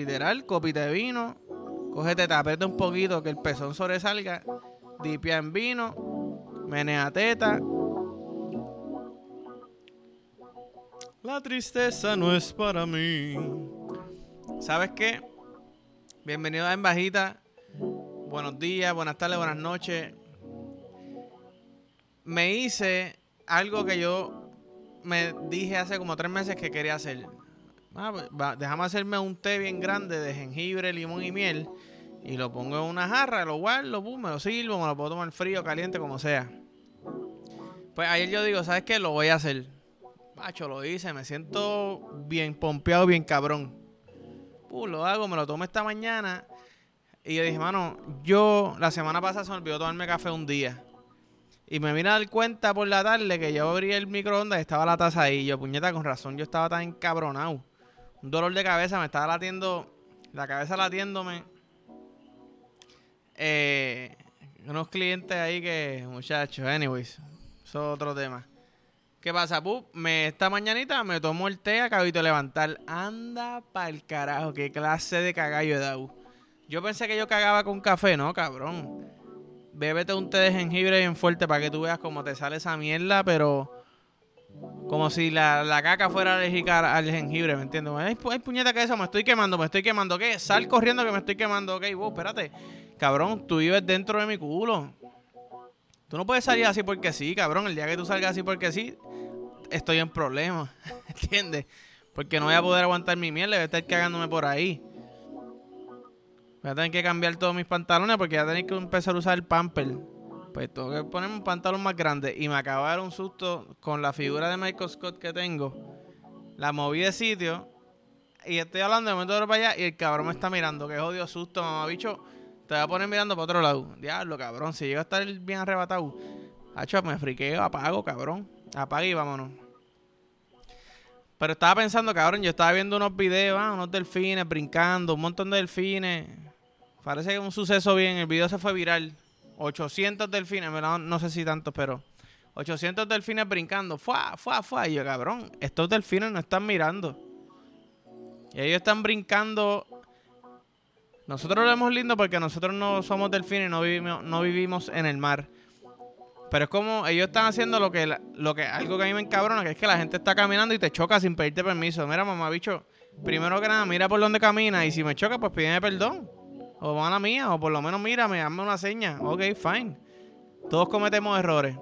Literal, copita de vino, cógete, tapete un poquito que el pezón sobresalga, dipia en vino, menea teta. La tristeza no es para mí. ¿Sabes qué? Bienvenido a En Bajita. Buenos días, buenas tardes, buenas noches. Me hice algo que yo me dije hace como tres meses que quería hacer. Ah, pues, déjame hacerme un té bien grande de jengibre, limón y miel. Y lo pongo en una jarra, lo guardo, me lo sirvo, me lo puedo tomar frío, caliente, como sea. Pues ayer yo digo, ¿sabes qué? Lo voy a hacer. Pacho, lo hice, me siento bien pompeado, bien cabrón. Uh, lo hago, me lo tomo esta mañana. Y yo dije, mano, yo la semana pasada se me olvidó tomarme café un día. Y me vine a dar cuenta por la tarde que yo abrí el microondas y estaba la taza ahí. Y yo, puñeta, con razón, yo estaba tan encabronado un dolor de cabeza, me estaba latiendo, la cabeza latiéndome. Eh, unos clientes ahí que, muchachos, anyways, eso es otro tema. ¿Qué pasa, pup? Me, esta mañanita me tomo el té, acabito de levantar. Anda pa'l carajo, qué clase de cagallo he dado. Yo pensé que yo cagaba con café, ¿no, cabrón? Bébete un té de jengibre bien fuerte para que tú veas cómo te sale esa mierda, pero como si la, la caca fuera alérgica al jengibre, ¿me entiendes? Ay, puñeta que eso, me estoy quemando, me estoy quemando. ¿Qué? Sal corriendo que me estoy quemando. Ok, vos, espérate. Cabrón, tú vives dentro de mi culo. Tú no puedes salir así porque sí, cabrón. El día que tú salgas así porque sí, estoy en problemas. ¿Entiendes? Porque no voy a poder aguantar mi miel, voy a estar cagándome por ahí. Voy a tener que cambiar todos mis pantalones porque voy a tener que empezar a usar el pamper. Pues tengo que ponerme un pantalón más grande. Y me acaba de dar un susto con la figura de Michael Scott que tengo. La moví de sitio. Y estoy hablando de momento de para allá. Y el cabrón me está mirando. Que jodido susto, mamá bicho. Te voy a poner mirando para otro lado. Diablo, cabrón. Si llego a estar bien arrebatado. Hacho, me friqueo, apago, cabrón. Apague y vámonos. Pero estaba pensando, cabrón, yo estaba viendo unos videos, ah, unos delfines brincando, un montón de delfines. Parece que un suceso bien. El video se fue viral. 800 delfines, no sé si tantos, pero 800 delfines brincando. Fua, fua, fua. Y yo, cabrón, estos delfines no están mirando. Y ellos están brincando. Nosotros lo vemos lindo porque nosotros no somos delfines, no vivimos, no vivimos en el mar. Pero es como ellos están haciendo lo que, lo que algo que a mí me encabrona, que es que la gente está caminando y te choca sin pedirte permiso. Mira, mamá, bicho, primero que nada, mira por dónde camina y si me choca, pues pídeme perdón. O mala mía, o por lo menos mírame, hazme una seña. Ok, fine. Todos cometemos errores.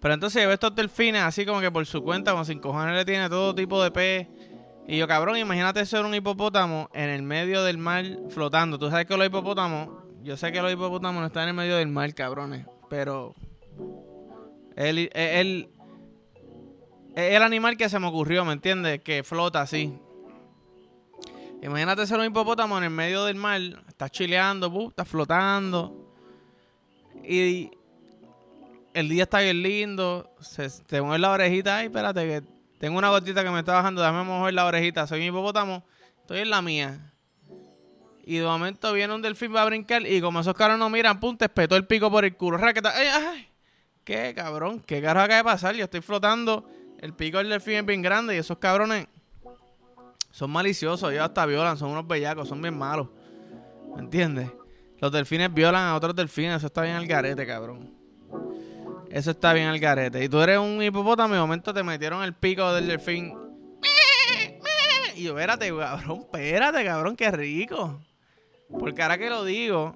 Pero entonces veo estos delfines así como que por su cuenta, como sin cojones le tiene todo tipo de pez. Y yo, cabrón, imagínate ser un hipopótamo en el medio del mar flotando. Tú sabes que los hipopótamos, yo sé que los hipopótamos no están en el medio del mar, cabrones. Pero él, él, el animal que se me ocurrió, ¿me entiendes? Que flota así. Imagínate ser un hipopótamo en el medio del mar, estás chileando, está estás flotando. Y el día está bien lindo, se, te mueve la orejita, ay, espérate que tengo una gotita que me está bajando, déjame mover la orejita, soy un hipopótamo, estoy en la mía. Y de momento viene un delfín va a brincar y como esos caros no miran, pum, te espetó el pico por el culo. Raqueta, ay, ay, qué cabrón, qué carajo acaba de pasar, yo estoy flotando, el pico del delfín es bien grande y esos cabrones son maliciosos, ellos hasta violan, son unos bellacos, son bien malos. ¿Me entiendes? Los delfines violan a otros delfines, eso está bien al garete, cabrón. Eso está bien al garete. Y tú eres un hipopótamo y de momento te metieron el pico del delfín. Y yo, espérate, cabrón, espérate, cabrón, qué rico. Porque ahora que lo digo,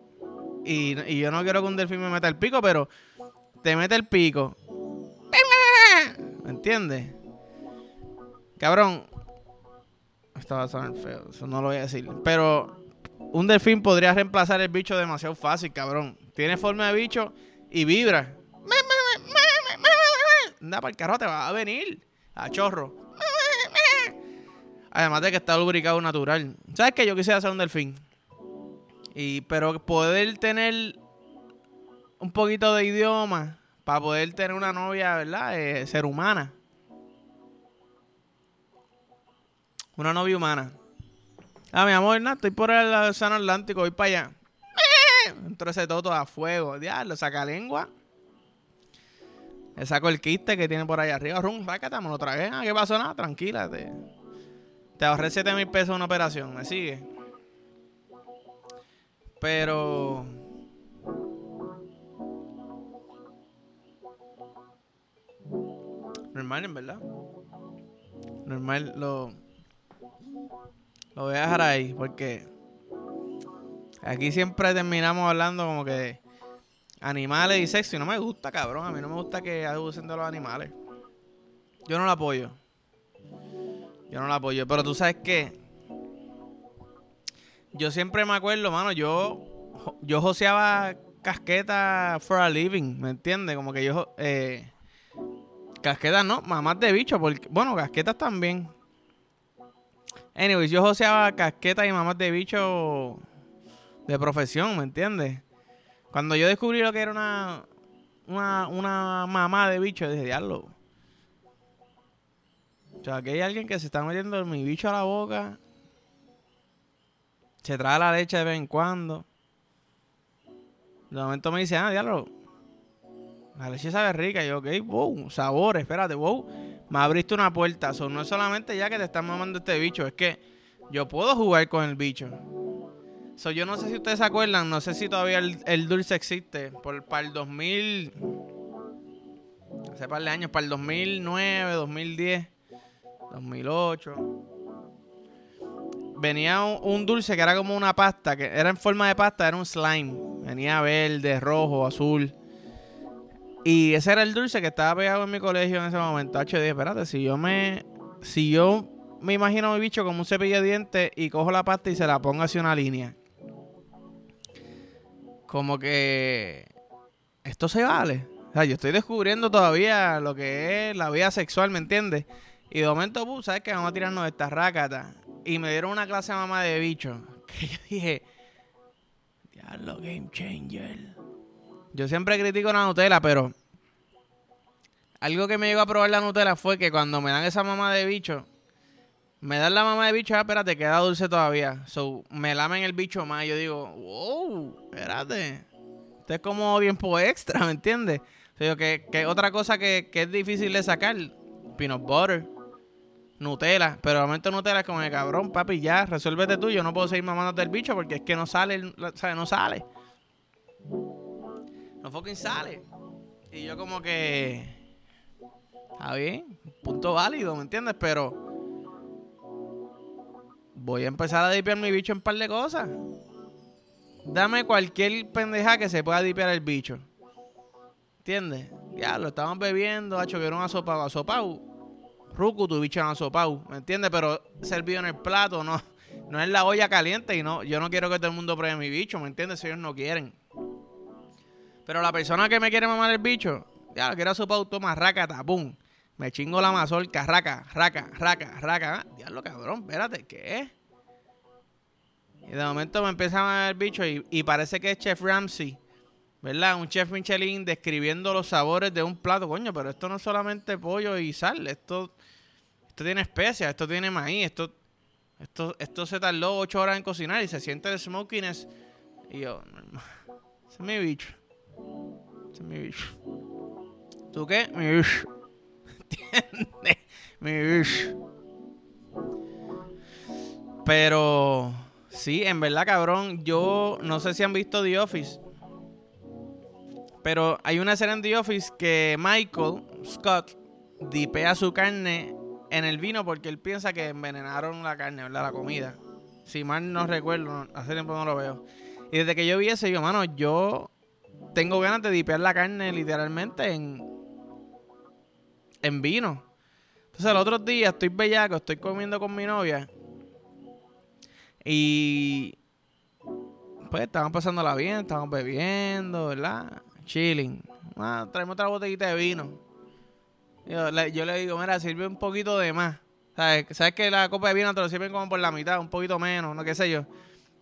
y, y yo no quiero que un delfín me meta el pico, pero te mete el pico. ¿Me entiendes? Cabrón, estaba va feo, eso no lo voy a decir. Pero un delfín podría reemplazar el bicho demasiado fácil, cabrón. Tiene forma de bicho y vibra. Anda, para el carro te va a venir. A chorro. Además de que está lubricado natural. ¿Sabes qué? Yo quisiera ser un delfín. Y, pero poder tener un poquito de idioma para poder tener una novia, ¿verdad? Eh, ser humana. Una novia humana. Ah, mi amor, estoy por el Océano Atlántico, voy para allá. Entró ese toto a fuego. Diablo, saca lengua. Le saco el quiste que tiene por ahí arriba. Rum, rácata, me lo tragué. Ah, ¿qué pasó? Nada, tranquila. Te ahorré 7 mil pesos una operación, ¿me sigue? Pero... Normal, en verdad. Normal, lo... Lo voy a dejar ahí, porque... Aquí siempre terminamos hablando como que animales y sexo y no me gusta, cabrón. A mí no me gusta que abusen de los animales. Yo no lo apoyo. Yo no lo apoyo. Pero tú sabes qué. Yo siempre me acuerdo, mano, yo, yo joseaba casquetas for a living, ¿me entiendes? Como que yo... Eh, casquetas no, mamás de bicho, porque, bueno, casquetas también. Anyways, yo joseaba casquetas y mamás de bicho de profesión, ¿me entiendes? Cuando yo descubrí lo que era una, una, una mamá de bicho, dije, diablo. O sea, aquí hay alguien que se está metiendo mi bicho a la boca. Se trae la leche de vez en cuando. De momento me dice, ah, diablo. La leche sabe rica. Y yo, ok, wow, sabor, espérate, wow. Me abriste una puerta. So, no es solamente ya que te están mamando este bicho, es que yo puedo jugar con el bicho. So, yo no sé si ustedes se acuerdan, no sé si todavía el, dulce existe. Por, para el 2000. Hace par de años, para el 2009, 2010, 2008. Venía un, dulce que era como una pasta, que era en forma de pasta, era un slime. Venía verde, rojo, azul. Y ese era el dulce que estaba pegado en mi colegio en ese momento. H, dije, espérate, si yo me. Si yo me imagino a mi bicho como un cepillo de dientes y cojo la pasta y se la pongo hacia una línea como que esto se vale. O sea, yo estoy descubriendo todavía lo que es la vida sexual, ¿me entiendes? Y de momento, uh, ¿sabes qué? Vamos a tirarnos de esta rácata. Y me dieron una clase mamá de bicho. Que yo dije, diablo, game changer. Yo siempre critico la Nutella, pero algo que me llegó a probar la Nutella fue que cuando me dan esa mamá de bicho, me dan la mamá de bicho, ah, espérate, queda dulce todavía. So, me lamen el bicho más. Y yo digo, wow, espérate. Esto es como tiempo extra, ¿me entiendes? O sea, que, que otra cosa que, que, es difícil de sacar, peanut butter, Nutella. Pero al momento Nutella es como de cabrón, papi, ya, resuélvete tú. Yo no puedo seguir mamándote el bicho porque es que no sale, ¿sabes? No sale. No fucking sale. Y yo como que... Está bien, punto válido, ¿me entiendes? Pero voy a empezar a dipear mi bicho en un par de cosas. Dame cualquier pendeja que se pueda dipear el bicho. ¿Entiendes? Ya, lo estaban bebiendo, hecho que era un asopado. Ruku, tu bicho es un ¿me entiendes? Pero servido en el plato, no, no es la olla caliente y no, yo no quiero que todo el mundo pruebe mi bicho, ¿me entiendes? Si ellos no quieren. Pero la persona que me quiere mamar el bicho, ya, que era asopado, toma, raca, pum. Me chingo la mazorca, raca, raca, raca, raca. Ah, diablo, cabrón, espérate, ¿qué? Y de momento me empieza a ver el bicho y, parece que es Chef Ramsey, ¿verdad? Un chef Michelin describiendo los sabores de un plato, coño, pero esto no es solamente pollo y sal, esto, esto tiene especias, esto tiene maíz, esto, esto, esto se tardó ocho horas en cocinar y se siente el smokiness. Y yo, ese es mi bicho. Mi bicho. ¿Tú qué? Mi bicho. ¿Entiendes? Mi bicho. Pero Sí, en verdad, cabrón. Yo no sé si han visto The Office. Pero hay una escena en The Office que Michael Scott dipea su carne en el vino porque él piensa que envenenaron la carne, ¿verdad? La comida. Si mal no recuerdo, hace tiempo no lo veo. Y desde que yo vi ese, yo, mano, yo tengo ganas de dipear la carne literalmente en, en vino. Entonces, el otro día estoy bellaco, estoy comiendo con mi novia y pues estaban pasándola bien, estaban bebiendo, ¿verdad? Chilling. Ah, traemos otra botellita de vino. Yo le, digo, mira, sirve un poquito de más. ¿Sabes? ¿Sabes que la copa de vino te lo sirven como por la mitad, un poquito menos, no qué sé yo?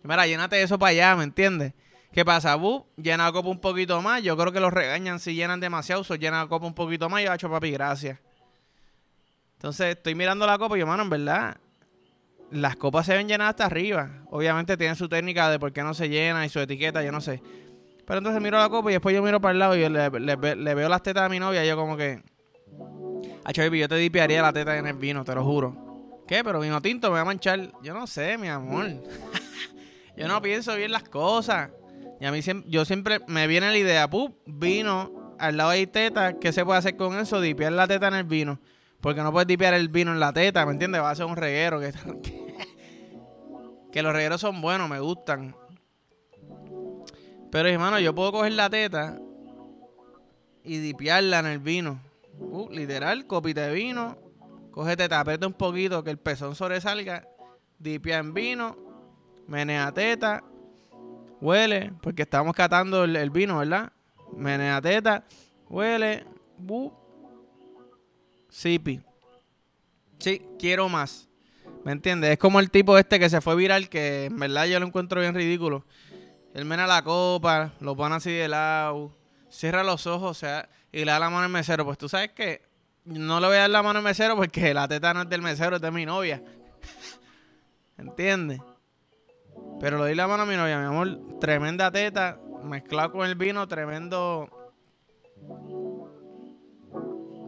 Mira, llénate eso para allá, ¿me entiendes? ¿Qué pasa? Bu, llena la copa un poquito más. Yo creo que los regañan si llenan demasiado. So, llena la copa un poquito más. Y yo, hecho papi, gracias. Entonces, estoy mirando la copa y yo, mano, en verdad, las copas se ven llenadas hasta arriba. Obviamente tienen su técnica de por qué no se llena y su etiqueta, yo no sé. Pero entonces miro la copa y después yo miro para el lado y le, veo las tetas a mi novia y yo como que... A yo te dipearía la teta en el vino, te lo juro. ¿Qué? Pero vino tinto me va a manchar. Yo no sé, mi amor. yo no pienso bien las cosas. Y a mí siempre, yo siempre me viene la idea, pup, vino, al lado hay teta, ¿qué se puede hacer con eso? Dipear la teta en el vino. Porque no puedes dipear el vino en la teta, ¿me entiendes? Va a ser un reguero. Que, que los regueros son buenos, me gustan. Pero hermano, yo puedo coger la teta y dipearla en el vino. Uh, literal, copita de vino. Cógete, tapete un poquito que el pezón sobresalga. Dipia en vino. Menea teta. Huele, porque estamos catando el, vino, ¿verdad? Menea teta. Huele. Bu. Sipi. Sí, quiero más. ¿Me entiendes? Es como el tipo este que se fue viral, que en verdad yo lo encuentro bien ridículo. Él mena la copa, lo pone así de lado cierra los ojos o sea, y le da la mano al mesero. Pues tú sabes que no le voy a dar la mano al mesero porque la teta no es del mesero, es de mi novia. ¿Entiendes? Pero le doy la mano a mi novia, mi amor. Tremenda teta, mezclado con el vino, tremendo.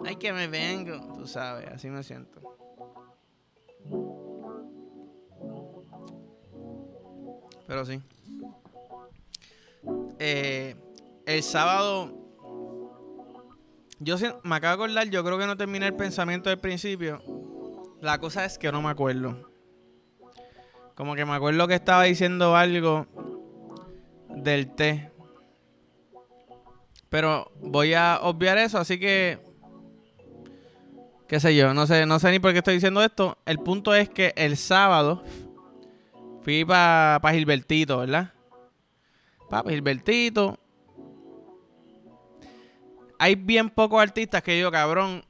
Ay, que me vengo, tú sabes, así me siento. Pero sí. Eh, el sábado. Yo me acabo de acordar, yo creo que no terminé el pensamiento del principio. La cosa es que no me acuerdo. Como que me acuerdo que estaba diciendo algo del té. Pero voy a obviar eso, así que qué sé yo, no sé, no sé ni por qué estoy diciendo esto. El punto es que el sábado fui para pa Gilbertito, ¿verdad? Para Gilbertito hay bien pocos artistas que yo, cabrón,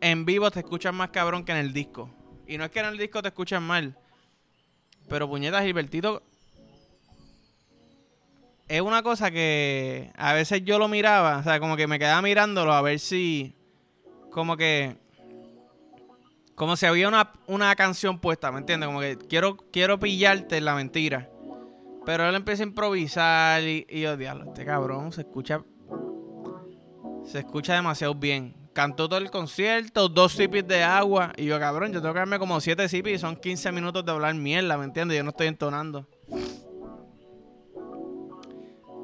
en vivo te escuchan más cabrón que en el disco. Y no es que en el disco te escuchan mal. Pero puñetas, Gilbertito. Es una cosa que a veces yo lo miraba, o sea, como que me quedaba mirándolo a ver si. Como que. Como si había una, una canción puesta, ¿me entiendes? Como que quiero, quiero pillarte en la mentira. Pero él empieza a improvisar y, y yo, diablo, este cabrón se escucha se escucha demasiado bien. Cantó todo el concierto, dos sipis de agua. Y yo, cabrón, yo tengo que darme como siete sipis y son 15 minutos de hablar mierda, ¿me entiendes? Yo no estoy entonando.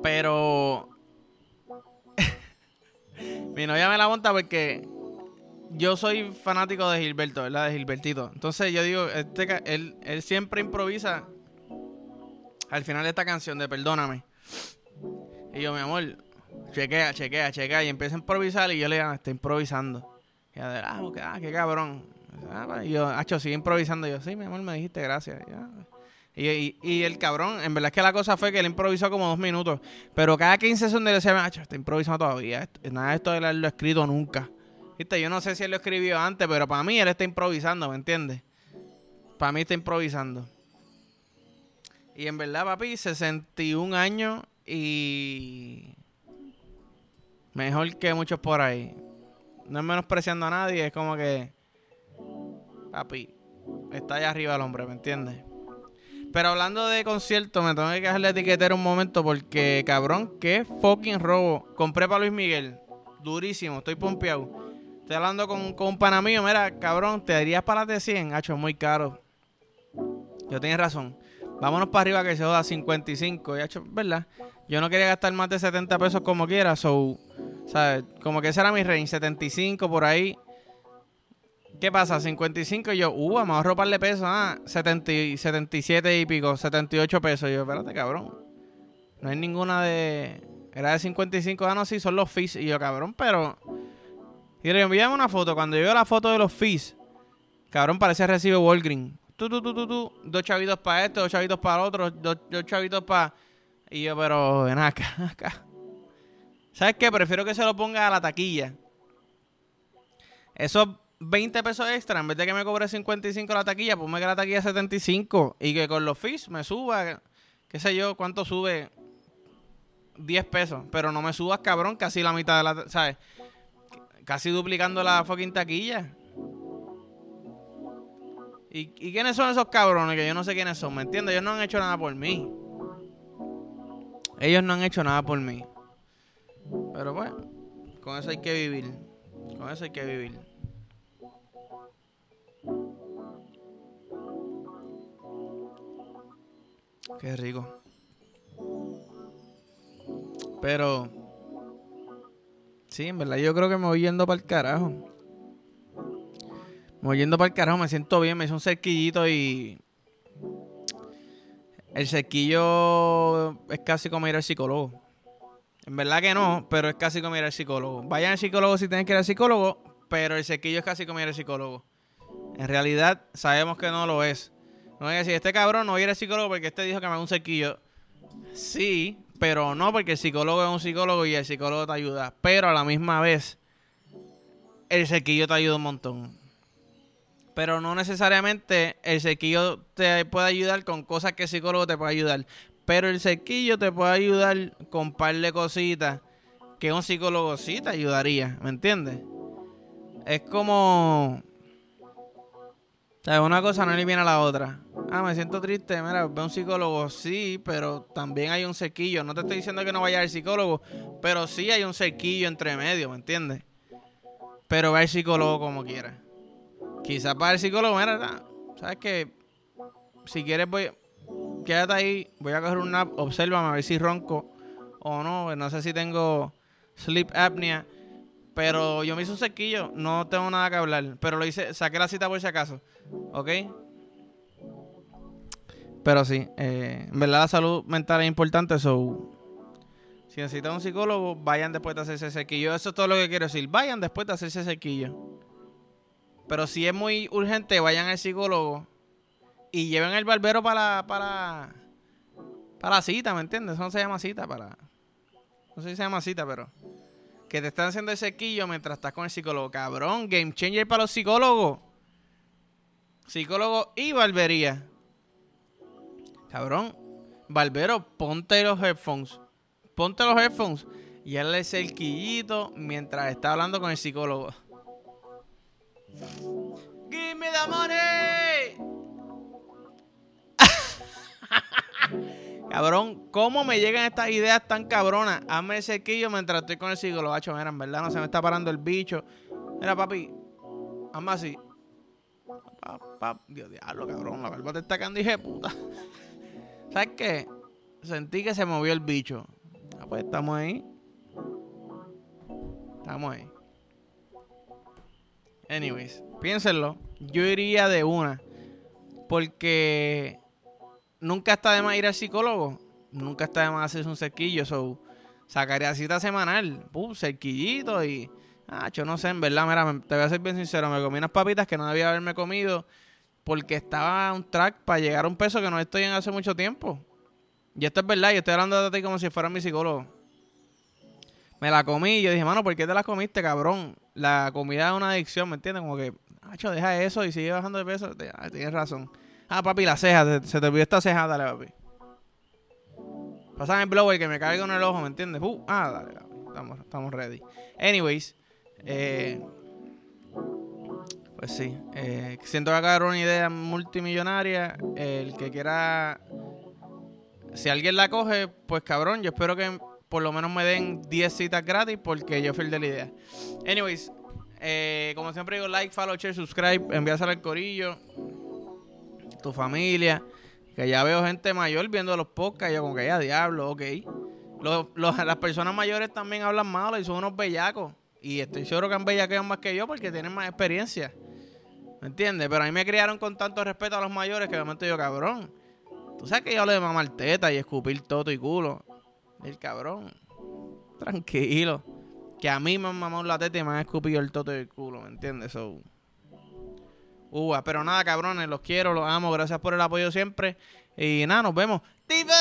Pero. Mi novia me la monta porque yo soy fanático de Gilberto, ¿verdad? De Gilbertito. Entonces yo digo, este, él, él siempre improvisa al final de esta canción de Perdóname. Y yo, mi amor, chequea, chequea, chequea. Y empieza a improvisar y yo le digo, ah, está improvisando. Y ella, ah, ah, qué cabrón. Ah, y yo, hacho, sigue improvisando. Y yo, sí, mi amor, me dijiste gracias. Y, y, el cabrón, en verdad es que la cosa fue que él improvisó como dos minutos. Pero cada 15 segundos le decía, hacho, está improvisando todavía. Nada de esto de haberlo escrito nunca. ¿Viste? Yo no sé si él lo escribió antes, pero para mí él está improvisando, ¿me entiendes? Para mí está improvisando. Y en verdad, papi, 61 años y Mejor que muchos por ahí. No es menospreciando a nadie, es como que. Papi, está allá arriba el hombre, ¿me entiendes? Pero hablando de concierto, me tengo que dejarle etiquetero un momento porque, cabrón, qué fucking robo. Compré para Luis Miguel. Durísimo, estoy pompeado. Estoy hablando con, con un pana mío. Mira, cabrón, te darías para las de 100. Hacho, es muy caro. Yo tienes razón. Vámonos para arriba que se joda 55. Y hecho, ¿verdad? Yo no quería gastar más de 70 pesos como quiera. So, ¿sabes? Como que ese era mi range, 75 por ahí. ¿Qué pasa? 55 y yo, uh, vamos a robarle pesos. Ah, 70, 77 y pico, 78 pesos. Y yo, espérate, cabrón. No hay ninguna de. Era de 55, ah, no, sí, son los fees. Y yo, cabrón, pero. Y le enviamos una foto. Cuando yo veo la foto de los fees, cabrón, parece recibo Walgreen tú, tú, tú, tú, tú, dos chavitos para esto, dos chavitos para otro, dos, dos chavitos para... Y yo, pero ven acá, acá. ¿Sabes qué? Prefiero que se lo ponga a la taquilla. Esos 20 pesos extra, en vez de que me cobre 55 la taquilla, ponme que la taquilla 75 y que con los fees me suba, qué sé yo, cuánto sube, 10 pesos, pero no me subas, cabrón, casi la mitad de la, ¿sabes? Casi duplicando la fucking taquilla. ¿Y, quiénes son esos cabrones que yo no sé quiénes son? ¿Me entiendes? Ellos no han hecho nada por mí. Ellos no han hecho nada por mí. Pero bueno, con eso hay que vivir. Con eso hay que vivir. Qué rico. Pero. Sí, en verdad yo creo que me voy yendo para el carajo. Me voy yendo para el carajo, me siento bien, me hice un cerquillito y. El cerquillo es casi como ir al psicólogo. En verdad que no, pero es casi como ir al psicólogo. Vayan al psicólogo si tienen que ir al psicólogo, pero el cerquillo es casi como ir al psicólogo. En realidad, sabemos que no lo es. No a decir, este cabrón no ir al psicólogo porque este dijo que me haga un cerquillo. Sí, pero no porque el psicólogo es un psicólogo y el psicólogo te ayuda. Pero a la misma vez, el cerquillo te ayuda un montón. Pero no necesariamente el cerquillo te puede ayudar con cosas que el psicólogo te puede ayudar. Pero el cerquillo te puede ayudar con un par de cositas que un psicólogo sí te ayudaría. ¿Me entiendes? Es como una cosa no elimina la otra. Ah, me siento triste. Mira, ve un psicólogo. Sí, pero también hay un cerquillo. No te estoy diciendo que no vaya al psicólogo, pero sí hay un cerquillo entre medio, ¿me entiendes? Pero va al psicólogo como quiera. Quizás para el psicólogo, mira, ¿sabes qué? Si quieres, voy. Quédate ahí. Voy a coger un nap. Obsérvame a ver si ronco o no. No sé si tengo sleep apnea. Pero yo me hice un cerquillo, no tengo nada que hablar. Pero lo hice, saqué la cita por si acaso. ¿Ok? Pero sí, eh, en verdad la salud mental es importante. So, si necesitan un psicólogo, vayan después de hacerse cerquillo. Eso es todo lo que quiero decir. Vayan después de hacerse cerquillo. Pero si es muy urgente, vayan al psicólogo y lleven el barbero para para para la cita, ¿me entiendes? Eso no se llama cita para no sé si se llama cita, pero que te están haciendo el sequillo mientras estás con el psicólogo. Cabrón, game changer para los psicólogos. Psicólogo y barbería. Cabrón, barbero, ponte los headphones. Ponte los headphones y hazle el cerquillito mientras está hablando con el psicólogo. Give me the money. Cabrón, ¿cómo me llegan estas ideas tan cabronas? Hazme el cerquillo mientras estoy con el psicólogo. Mira, en verdad no se me está parando el bicho. Mira, papi, hazme así. Dios, diablo, cabrón, la barba te está cagando, dije, puta. ¿Sabes qué? Sentí que se movió el bicho. Ah, pues estamos ahí. Estamos ahí. Anyways, piénsenlo. Yo iría de una. Porque nunca está de más ir al psicólogo. Nunca está de más hacerse un cerquillo. So, sacaría cita semanal. Pum, cerquillito y. Ah, yo no sé, en verdad, mira, te voy a ser bien sincero. Me comí unas papitas que no debía haberme comido. Porque estaba un track para llegar a un peso que no estoy en hace mucho tiempo. Y esto es verdad, yo estoy hablando de ti como si fuera mi psicólogo. Me la comí y yo dije, mano, ¿por qué te la comiste, cabrón? La comida es una adicción, ¿me entiendes? Como que, macho, deja eso y sigue bajando de peso. Ah, tienes razón. Ah, papi, la ceja. Se, te olvidó esta ceja, dale, papi. Pásame el blower que me caiga en el ojo, ¿me entiendes? Uh, ah, dale, papi. Estamos, estamos ready. Anyways, eh, pues sí. Eh, siento que acá una idea multimillonaria. el que quiera. Si alguien la coge, pues cabrón, yo espero que por lo menos me den 10 citas gratis porque yo fui de la idea. Anyways, eh, como siempre digo, like, follow, share, subscribe, envíaselo al corillo tu familia. Que ya veo gente mayor viendo los podcasts. Yo como que ya diablo, ok. las personas mayores también hablan malo y son unos bellacos. Y estoy seguro que han bellaqueado más que yo porque tienen más experiencia. ¿Me entiendes? Pero a mí me criaron con tanto respeto a los mayores que de momento yo, cabrón. Tú sabes que yo le de mamar teta y escupir toto y culo. El cabrón. Tranquilo. Que a mí me han mamado la teta y me han escupido el toto y el culo, ¿me entiendes? So, Uva. Pero nada, cabrones, los quiero, los amo. Gracias por el apoyo siempre. Y nada, nos vemos. ¡Diva!